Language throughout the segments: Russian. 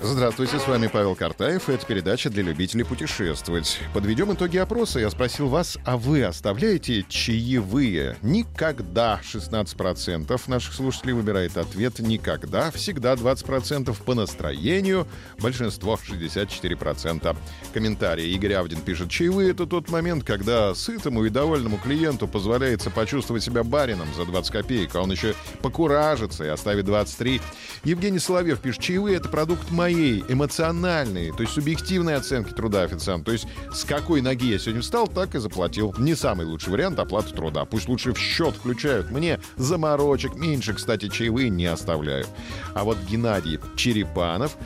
Здравствуйте, с вами Павел Картаев, это передача для любителей путешествовать. Подведем итоги опроса. Я спросил вас, а вы оставляете чаевые? Никогда 16% наших слушателей выбирает ответ «никогда», всегда 20% по настроению, большинство 64%. Комментарий Игорь Авдин пишет, чаевые — это тот момент, когда сытому и довольному клиенту позволяется почувствовать себя барином за 20 копеек, а он еще покуражится и оставит 23. Евгений Соловьев пишет, чаевые — это продукт моей моей эмоциональной, то есть субъективной оценки труда официанта. То есть с какой ноги я сегодня встал, так и заплатил. Не самый лучший вариант оплаты труда. Пусть лучше в счет включают. Мне заморочек меньше, кстати, чаевые не оставляю. А вот Геннадий Черепанов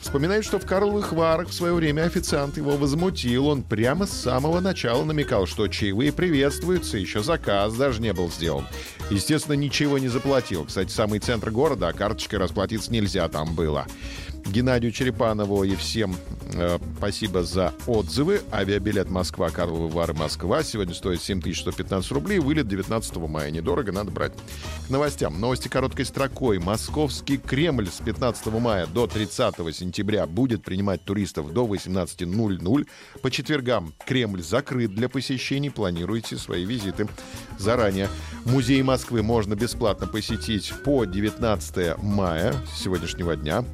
Вспоминает, что в Карловых Варах в свое время официант его возмутил. Он прямо с самого начала намекал, что чаевые приветствуются, еще заказ даже не был сделан. Естественно, ничего не заплатил. Кстати, самый центр города, а карточкой расплатиться нельзя там было. Геннадию Черепанову и всем э, спасибо за отзывы. Авиабилет Москва, Карловы Вары, Москва. Сегодня стоит 7115 рублей. Вылет 19 мая. Недорого, надо брать. К новостям. Новости короткой строкой. Московский Кремль с 15 мая до 30 сентября будет принимать туристов до 18.00. По четвергам Кремль закрыт для посещений. Планируйте свои визиты заранее. Музей Москвы можно бесплатно посетить по 19 мая сегодняшнего дня.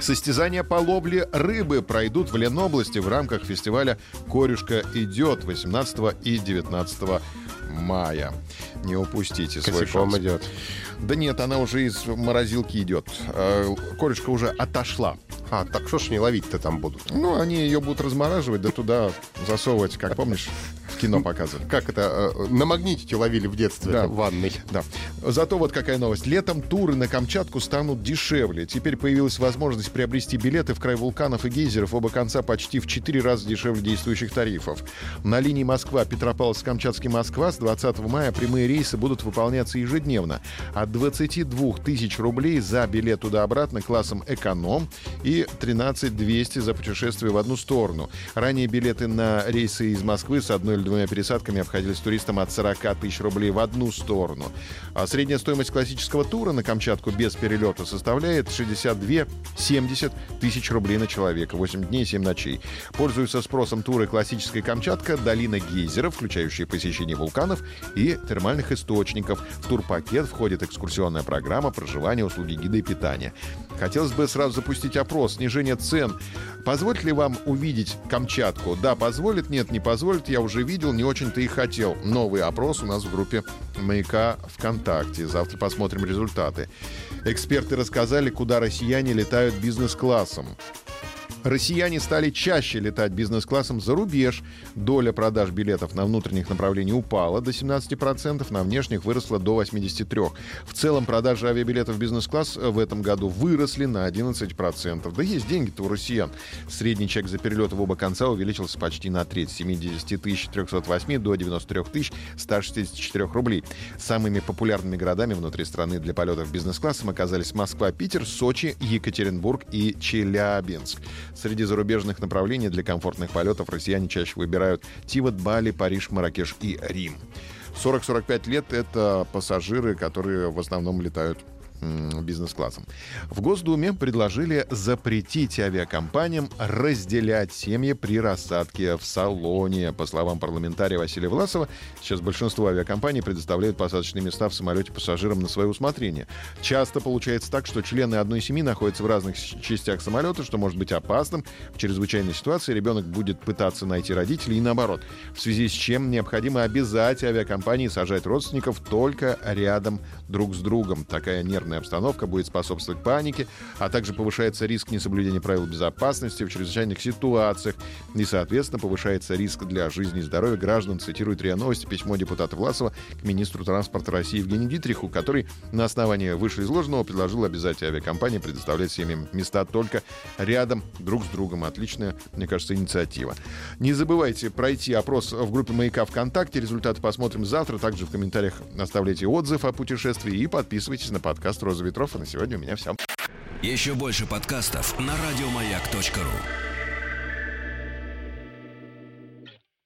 Состязания по ловле рыбы пройдут в Ленобласти в рамках фестиваля «Корюшка идет» 18 и 19 мая. Не упустите свой Косяком шанс. идет. Да нет, она уже из морозилки идет. Э, Корюшка уже отошла. А, так что ж не ловить-то там будут? Ну, они ее будут размораживать, да туда засовывать, как помнишь, кино показывали. Как это? э, На магнитике ловили в детстве Да. в ванной. Да. Зато вот какая новость. Летом туры на Камчатку станут дешевле. Теперь появилась возможность приобрести билеты в край вулканов и гейзеров оба конца почти в 4 раза дешевле действующих тарифов. На линии Москва-Петропавловск-Камчатский Москва с 20 мая прямые рейсы будут выполняться ежедневно. От 22 тысяч рублей за билет туда-обратно классом эконом и 13 200 за путешествие в одну сторону. Ранее билеты на рейсы из Москвы с одной двумя пересадками обходились туристам от 40 тысяч рублей в одну сторону. А средняя стоимость классического тура на Камчатку без перелета составляет 62-70 тысяч рублей на человека. 8 дней, 7 ночей. Пользуются спросом туры «Классическая Камчатка», «Долина гейзеров», включающие посещение вулканов и термальных источников. В турпакет входит экскурсионная программа, проживание, услуги гида и питания. Хотелось бы сразу запустить опрос. Снижение цен. Позволит ли вам увидеть Камчатку? Да, позволит. Нет, не позволит. Я уже видел, не очень-то и хотел. Новый опрос у нас в группе «Маяка ВКонтакте». Завтра посмотрим результаты. Эксперты рассказали, куда россияне летают бизнес-классом. Россияне стали чаще летать бизнес-классом за рубеж. Доля продаж билетов на внутренних направлениях упала до 17%, на внешних выросла до 83%. В целом продажи авиабилетов бизнес-класс в этом году выросли на 11%. Да есть деньги-то у россиян. Средний чек за перелет в оба конца увеличился почти на треть. С 70 308 до 93 164 рублей. Самыми популярными городами внутри страны для полетов бизнес-классом оказались Москва, Питер, Сочи, Екатеринбург и Челябинск. Среди зарубежных направлений для комфортных полетов россияне чаще выбирают Тивот, Бали, Париж, Маракеш и Рим. 40-45 лет — это пассажиры, которые в основном летают бизнес-классом. В Госдуме предложили запретить авиакомпаниям разделять семьи при рассадке в салоне. По словам парламентария Василия Власова, сейчас большинство авиакомпаний предоставляют посадочные места в самолете пассажирам на свое усмотрение. Часто получается так, что члены одной семьи находятся в разных частях самолета, что может быть опасным. В чрезвычайной ситуации ребенок будет пытаться найти родителей и наоборот. В связи с чем необходимо обязать авиакомпании сажать родственников только рядом друг с другом. Такая нервная обстановка будет способствовать панике, а также повышается риск несоблюдения правил безопасности в чрезвычайных ситуациях и, соответственно, повышается риск для жизни и здоровья граждан, цитирует РИА Новости письмо депутата Власова к министру транспорта России Евгению Дитриху, который на основании вышеизложенного предложил обязать авиакомпании предоставлять семьям места только рядом друг с другом. Отличная, мне кажется, инициатива. Не забывайте пройти опрос в группе «Маяка ВКонтакте». Результаты посмотрим завтра. Также в комментариях оставляйте отзыв о путешествии и подписывайтесь на подкаст подкаст «Роза ветров», и на сегодня у меня все. Еще больше подкастов на радиомаяк.ру